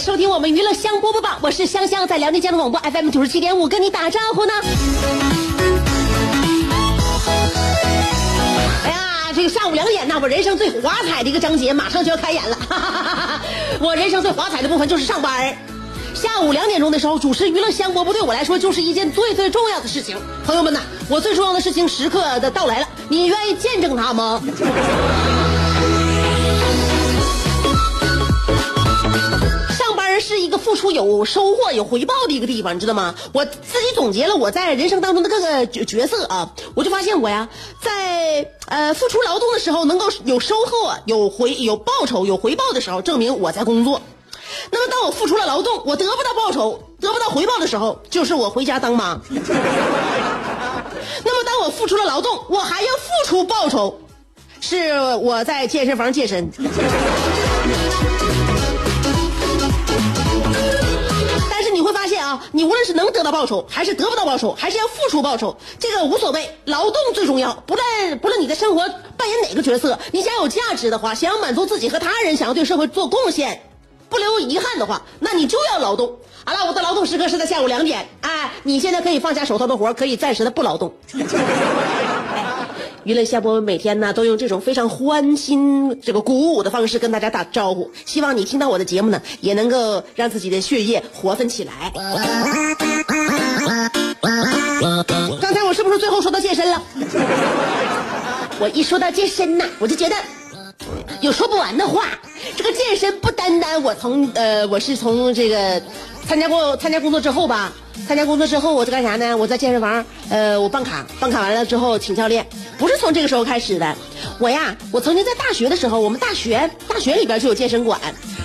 收听我们娱乐香饽饽榜，我是香香，在辽宁交通广播 FM 九十七点五跟你打招呼呢。哎呀，这个下午两点呢，我人生最华彩的一个章节马上就要开演了。我人生最华彩的部分就是上班。下午两点钟的时候，主持娱乐香饽饽对我来说就是一件最最重要的事情。朋友们呐，我最重要的事情时刻的到来了，你愿意见证它吗？一个付出有收获、有回报的一个地方，你知道吗？我自己总结了我在人生当中的各个角角色啊，我就发现我呀，在呃付出劳动的时候能够有收获、有回有报酬、有回报的时候，证明我在工作。那么当我付出了劳动，我得不到报酬、得不到回报的时候，就是我回家当妈。那么当我付出了劳动，我还要付出报酬，是我在健身房健身。你无论是能得到报酬，还是得不到报酬，还是要付出报酬，这个无所谓，劳动最重要。不论不论你的生活扮演哪个角色，你想有价值的话，想要满足自己和他人，想要对社会做贡献，不留遗憾的话，那你就要劳动。好了，我的劳动时刻是在下午两点，哎，你现在可以放下手头的活，可以暂时的不劳动。娱乐下播每天呢都用这种非常欢欣、这个鼓舞的方式跟大家打招呼，希望你听到我的节目呢，也能够让自己的血液活泛起来。刚才我是不是最后说到健身了？我一说到健身呐，我就觉得有说不完的话。这个健身不单单我从呃，我是从这个参加过参加工作之后吧，参加工作之后我在干啥呢？我在健身房，呃，我办卡，办卡完了之后请教练，不是从这个时候开始的。我呀，我曾经在大学的时候，我们大学大学里边就有健身馆，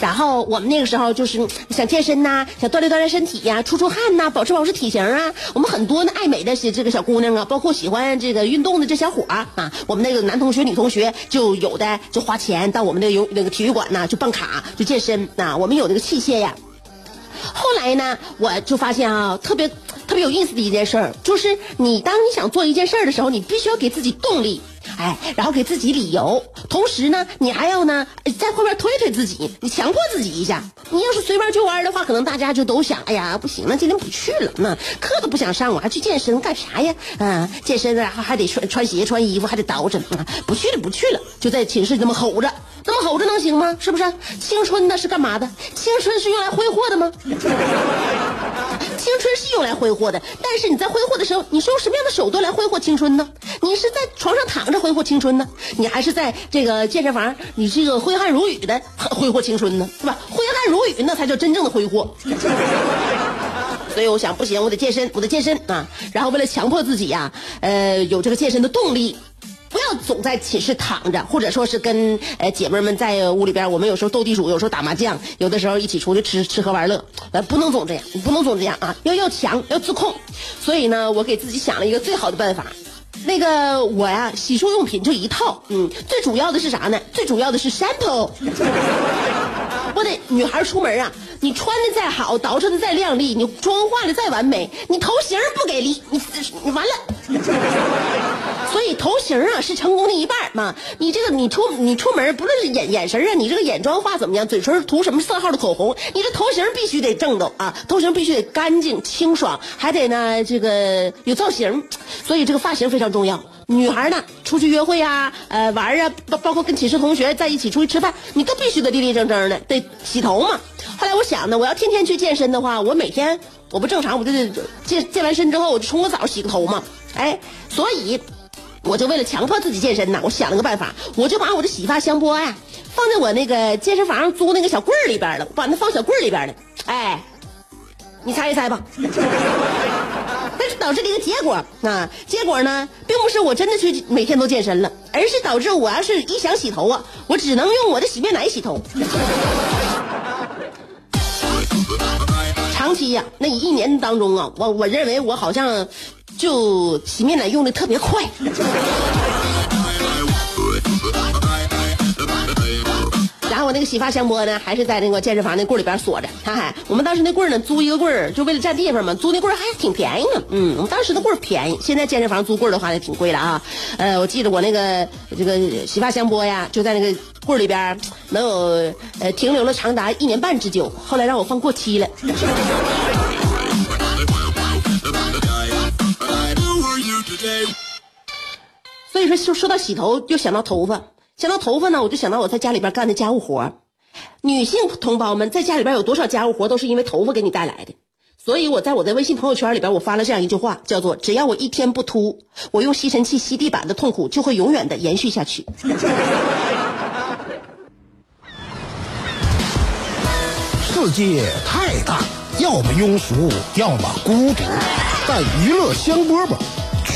然后我们那个时候就是想健身呐、想锻炼锻炼身体呀、出出汗呐、保持保持体型啊。我们很多呢爱美的这个小姑娘啊，包括喜欢这个运动的这小伙儿啊，我们那个男同学、女同学就有的就花钱到我们那个游那个体育馆呐，就办卡就健身呐、我们有那个器械呀。后来呢，我就发现啊，特别特别有意思的一件事儿，就是你当你想做一件事儿的时候，你必须要给自己动力，哎，然后给自己理由，同时呢，你还要呢在后面推推自己，你强迫自己一下。你要是随便就玩的话，可能大家就都想，哎呀，不行，了今天不去了，那课都不想上，我还去健身干啥呀？嗯、健身然后还得穿穿鞋、穿衣服，还得捯饬，不去了，不去了，就在寝室这么吼着。那么吼着能行吗？是不是？青春那是干嘛的？青春是用来挥霍的吗？青春是用来挥霍的，但是你在挥霍的时候，你是用什么样的手段来挥霍青春呢？你是在床上躺着挥霍青春呢，你还是在这个健身房，你这个挥汗如雨的挥霍青春呢？是吧？挥汗如雨那才叫真正的挥霍。所以我想不行，我得健身，我得健身啊！然后为了强迫自己呀、呃，有这个健身的动力，不要总在寝室躺着，或者说是跟呃姐妹们在屋里边，我们有时候斗地主，有时候打麻将，有的时候一起出去吃吃喝玩乐，呃，不能总这样，不能总这样啊，要要强，要自控。所以呢，我给自己想了一个最好的办法。那个我呀，洗漱用品就一套，嗯，最主要的是啥呢？最主要的是 shampoo。我得女孩出门啊，你穿的再好，捯饬的再靓丽，你妆化的再完美，你头型不给力，你你完了。所以头型啊是成功的一半嘛。你这个你出你出门，不论是眼眼神啊，你这个眼妆画怎么样，嘴唇涂什么色号的口红，你这头型必须得正斗啊，头型必须得干净清爽，还得呢这个有造型。所以这个发型非常重要。女孩呢，出去约会啊，呃，玩啊，包包括跟寝室同学在一起出去吃饭，你都必须得立立正正的，得洗头嘛。后来我想呢，我要天天去健身的话，我每天我不正常，我就得健健完身之后，我就冲个澡洗个头嘛。哎，所以我就为了强迫自己健身呢，我想了个办法，我就把我的洗发香波呀放在我那个健身房租那个小柜里边了，把它放小柜里边了。哎，你猜一猜吧。但是导致的一个结果啊，结果呢，并不是我真的去每天都健身了，而是导致我要是一想洗头啊，我只能用我的洗面奶洗头。长期呀、那一年当中啊，我我认为我好像就洗面奶用的特别快。然后我那个洗发香波呢，还是在那个健身房那柜里边锁着。哈哈，我们当时那柜呢，租一个柜，就为了占地方嘛，租那柜还挺便宜呢。嗯，我们当时的柜便宜，现在健身房租柜的话呢，挺贵了啊。呃，我记得我那个这个洗发香波呀，就在那个柜里边，能有呃停留了长达一年半之久。后来让我放过期了。所以说，说说到洗头，就想到头发，想到头发呢，我就想到我在家里边干的家务活儿。女性同胞们在家里边有多少家务活，都是因为头发给你带来的。所以我在我的微信朋友圈里边，我发了这样一句话，叫做“只要我一天不秃，我用吸尘器吸地板的痛苦就会永远的延续下去 ”。世界太大，要么庸俗，要么孤独，但娱乐香饽饽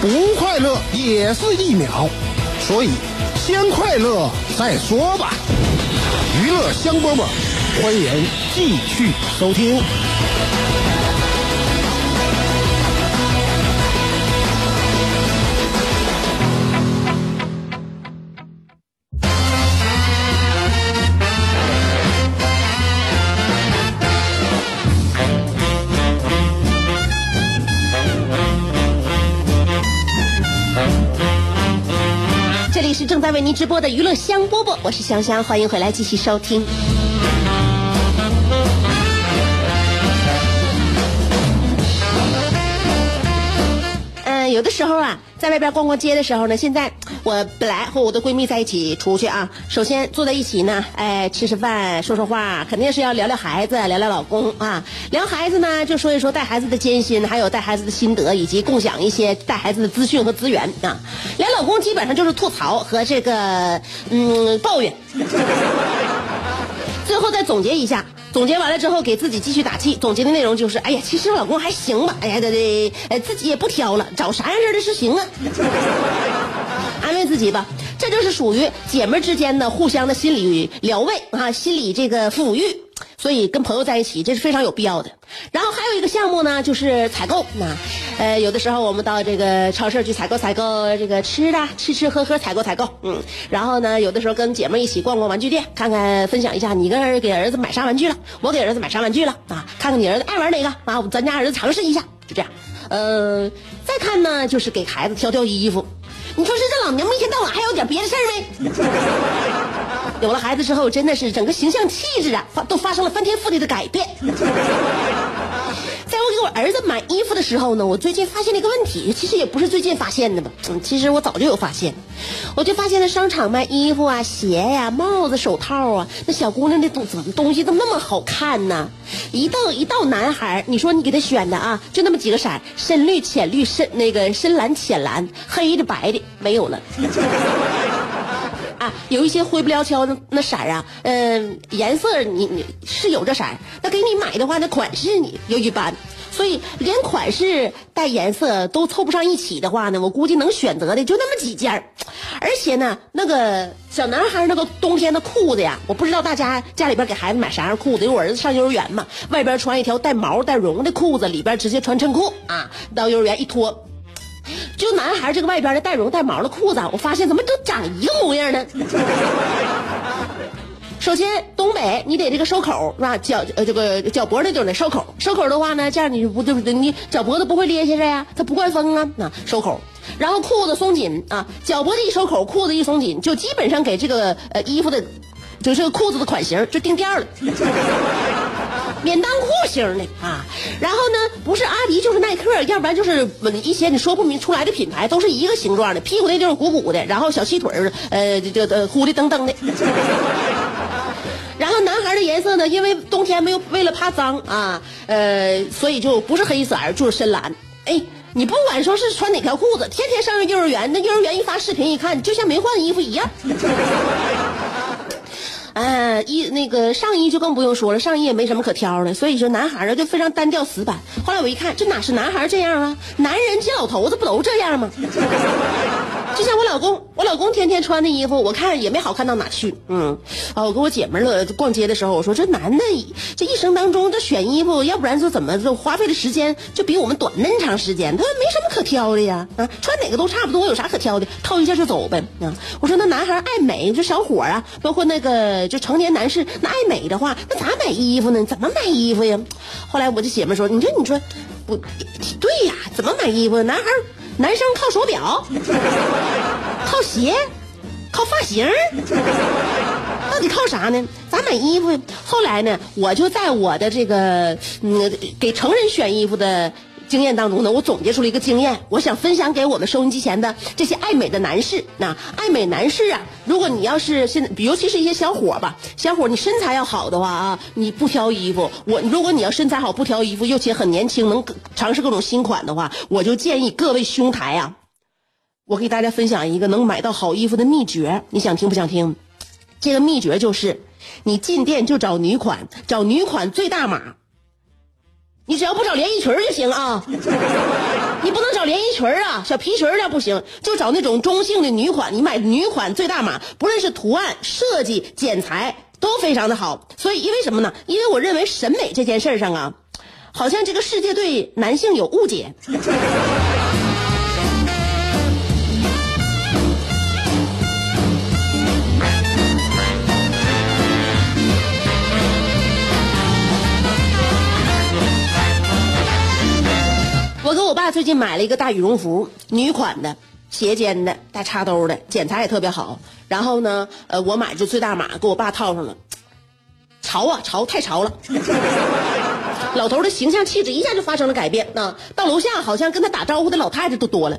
不快乐也是一秒，所以先快乐再说吧。娱乐香饽饽，欢迎继续收听。这里是正在为您直播的娱乐香饽饽，我是香香，欢迎回来继续收听。有的时候啊，在外边逛逛街的时候呢，现在 我本来和我的闺蜜在一起出去啊，首先坐在一起呢，哎，吃吃饭，说说话，肯定是要聊聊孩子，聊聊老公啊。聊孩子呢，就说一说带孩子的艰辛，还有带孩子的心得，以及共享一些带孩子的资讯和资源啊。聊老公基本上就是吐槽和这个嗯抱怨。最后再总结一下，总结完了之后给自己继续打气。总结的内容就是：哎呀，其实老公还行吧，哎呀，这这，哎，自己也不挑了，找啥样式的是行啊。安慰自己吧，这就是属于姐妹之间的互相的心理疗慰啊，心理这个抚育。所以跟朋友在一起，这是非常有必要的。然后还有一个项目呢，就是采购。那，呃，有的时候我们到这个超市去采购采购这个吃的，吃吃喝喝采购采购。嗯，然后呢，有的时候跟姐妹一起逛逛玩具店，看看分享一下，你跟儿给儿子买啥玩具了，我给儿子买啥玩具了啊？看看你儿子爱玩哪个啊？咱家儿子尝试一下，就这样。呃，再看呢，就是给孩子挑挑衣服。你说是这老娘们一天到晚还有点别的事儿没？有了孩子之后，真的是整个形象气质啊，发都发生了翻天覆地的改变。在我给我儿子买衣服的时候呢，我最近发现了一个问题，其实也不是最近发现的吧，嗯，其实我早就有发现，我就发现了商场卖衣服啊、鞋呀、帽子、手套啊，那小姑娘的东怎么东西都那么好看呢？一到一到男孩，你说你给他选的啊，就那么几个色，深绿、浅绿、深那个深蓝、浅蓝、黑的、白的，没有了。有一些灰不撩秋的那色儿啊，嗯、颜色你你是有这色儿，那给你买的话，那款式你又一般，所以连款式带颜色都凑不上一起的话呢，我估计能选择的就那么几件儿而且呢，那个小男孩那个冬天的裤子呀，我不知道大家家里边给孩子买啥样裤子，因为我儿子上幼儿园嘛，外边穿一条带毛带绒的裤子，里边直接穿衬裤啊，到幼儿园一脱。就男孩这个外边的带绒带毛的裤子，我发现怎么都长一个模样呢？首先，东北你得这个收口是吧？脚呃这个脚脖子就得收口，收口的话呢，这样你就不对不对？你脚脖子不会咧下来呀，它不灌风啊。那收口，然后裤子松紧啊，脚脖子一收口，裤子一松紧，就基本上给这个呃衣服的，就这个裤子的款型就定调了。免裆裤型的啊，然后呢，不是阿迪就是耐克，要不然就是一些你说不明出来的品牌，都是一个形状的，屁股那地方鼓鼓的，然后小细腿儿，呃，这个呼的噔噔的。然后男孩的颜色呢，因为冬天没有为了怕脏啊，呃，所以就不是黑色，就是深蓝。哎，你不管说是穿哪条裤子，天天上幼儿园，那幼儿园一发视频一看，就像没换衣服一样。哎，衣那个上衣就更不用说了，上衣也没什么可挑的，所以说男孩啊就非常单调死板。后来我一看，这哪是男孩这样啊？男人这老头子不都这样吗？就像我老公，我老公天天穿的衣服，我看也没好看到哪去。嗯，啊，我跟我姐们儿逛街的时候，我说这男的这一生当中这选衣服，要不然说怎么就花费的时间就比我们短那么长时间？他说没什么可挑的呀，啊，穿哪个都差不多，有啥可挑的？套一件就走呗。啊，我说那男孩爱美，就小伙啊，包括那个就成年男士，那爱美的话，那咋买衣服呢？怎么买衣服呀？后来我这姐们说，你说你说，不对呀，怎么买衣服？男孩。男生靠手表，靠鞋，靠发型，到底靠啥呢？咋买衣服？后来呢，我就在我的这个嗯给成人选衣服的。经验当中呢，我总结出了一个经验，我想分享给我们收音机前的这些爱美的男士。那爱美男士啊，如果你要是现在，尤其是一些小伙吧，小伙你身材要好的话啊，你不挑衣服，我如果你要身材好不挑衣服，又且很年轻，能尝试各种新款的话，我就建议各位兄台啊，我给大家分享一个能买到好衣服的秘诀，你想听不想听？这个秘诀就是，你进店就找女款，找女款最大码。你只要不找连衣裙就行啊，你不能找连衣裙啊，小皮裙那不行，就找那种中性的女款。你买女款最大码，不论是图案设计、剪裁都非常的好。所以因为什么呢？因为我认为审美这件事上啊，好像这个世界对男性有误解。我给我爸最近买了一个大羽绒服，女款的，斜肩的，带插兜的，剪裁也特别好。然后呢，呃，我买就最大码，给我爸套上了，潮啊潮，太潮了。老头的形象气质一下就发生了改变。那到楼下好像跟他打招呼的老太太都多了。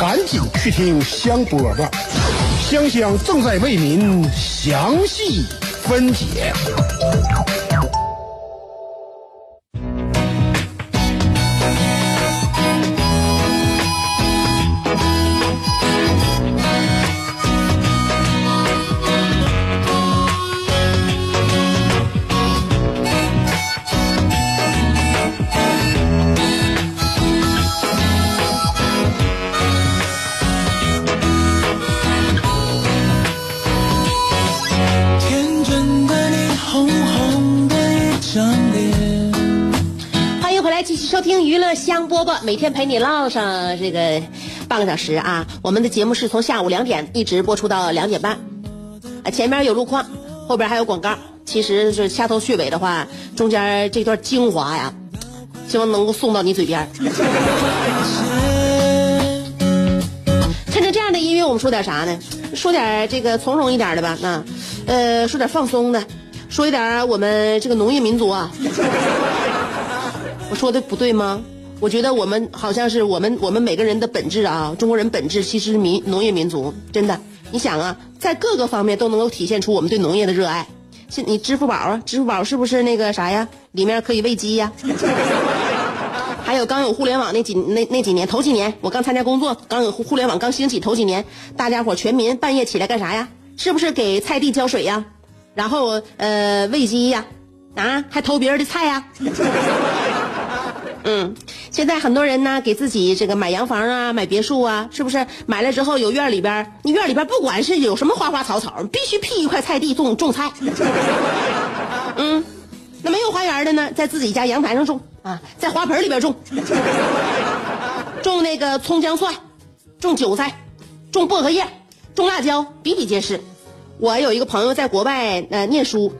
赶紧去听香饽饽，香香正在为您详细分解。每天陪你唠上这个半个小时啊！我们的节目是从下午两点一直播出到两点半，啊，前面有路况，后边还有广告。其实是掐头去尾的话，中间这段精华呀，希望能够送到你嘴边。趁着这样的音乐，我们说点啥呢？说点这个从容一点的吧。那，呃，说点放松的，说一点我们这个农业民族啊。我说的不对吗？我觉得我们好像是我们我们每个人的本质啊，中国人本质其实是民农业民族，真的。你想啊，在各个方面都能够体现出我们对农业的热爱。现你支付宝啊，支付宝是不是那个啥呀？里面可以喂鸡呀。还有刚有互联网那几那那几年头几年，我刚参加工作，刚有互联网刚兴起头几年，大家伙全民半夜起来干啥呀？是不是给菜地浇水呀？然后呃喂鸡呀？啊，还偷别人的菜呀、嗯，现在很多人呢，给自己这个买洋房啊，买别墅啊，是不是？买了之后有院里边，你院里边不管是有什么花花草草，必须辟一块菜地种种菜。嗯，那没有花园的呢，在自己家阳台上种啊，在花盆里边种，种那个葱姜蒜，种韭菜，种薄荷叶，种辣椒，比比皆是。我有一个朋友在国外呃念书，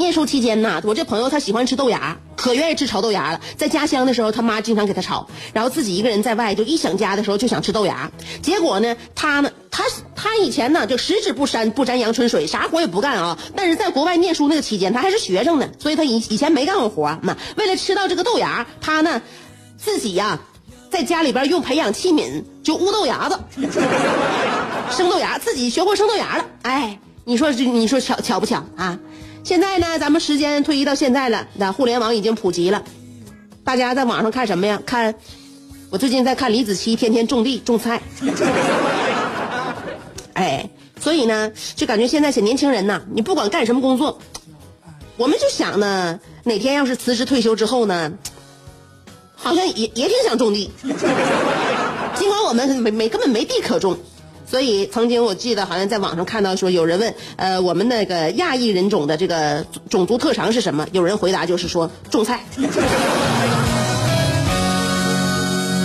念书期间呢，我这朋友他喜欢吃豆芽，可愿意吃炒豆芽了。在家乡的时候，他妈经常给他炒，然后自己一个人在外，就一想家的时候就想吃豆芽。结果呢，他呢，他他以前呢就十指不沾不沾阳春水，啥活也不干啊。但是在国外念书那个期间，他还是学生呢，所以他以以前没干过活那。为了吃到这个豆芽，他呢自己呀、在家里边用培养器皿就捂豆芽子。生豆芽，自己学会生豆芽了。哎，你说这你说巧巧不巧啊？现在呢，咱们时间推移到现在了，那互联网已经普及了，大家在网上看什么呀？看，我最近在看李子柒天天种地种菜。哎，所以呢，就感觉现在些年轻人呐，你不管干什么工作，我们就想呢，哪天要是辞职退休之后呢，好像也也挺想种地。尽管我们没没根本没地可种，所以曾经我记得好像在网上看到说有人问，呃，我们那个亚裔人种的这个种族特长是什么？有人回答就是说种菜。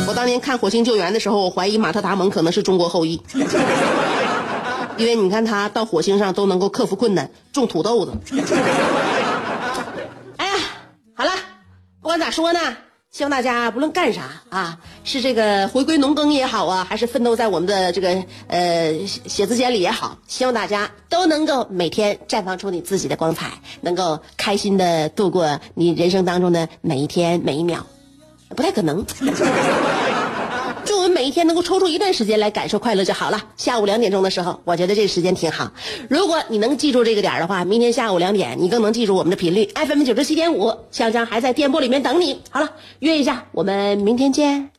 我当年看《火星救援》的时候，我怀疑马特·达蒙可能是中国后裔，因为你看他到火星上都能够克服困难，种土豆子。哎呀，好了，不管咋说呢，希望大家不论干啥啊，是这个回归农耕也好啊，还是奋斗在我们的这个呃写字间里也好，希望大家都能够每天绽放出你自己的光彩，能够开心的度过你人生当中的每一天每一秒，不太可能。每天能够抽出一段时间来感受快乐就好了。下午两点钟的时候，我觉得这个时间挺好。如果你能记住这个点儿的话，明天下午两点，你更能记住我们的频率 FM 九十七点五。香香还在电波里面等你。好了，约一下，我们明天见。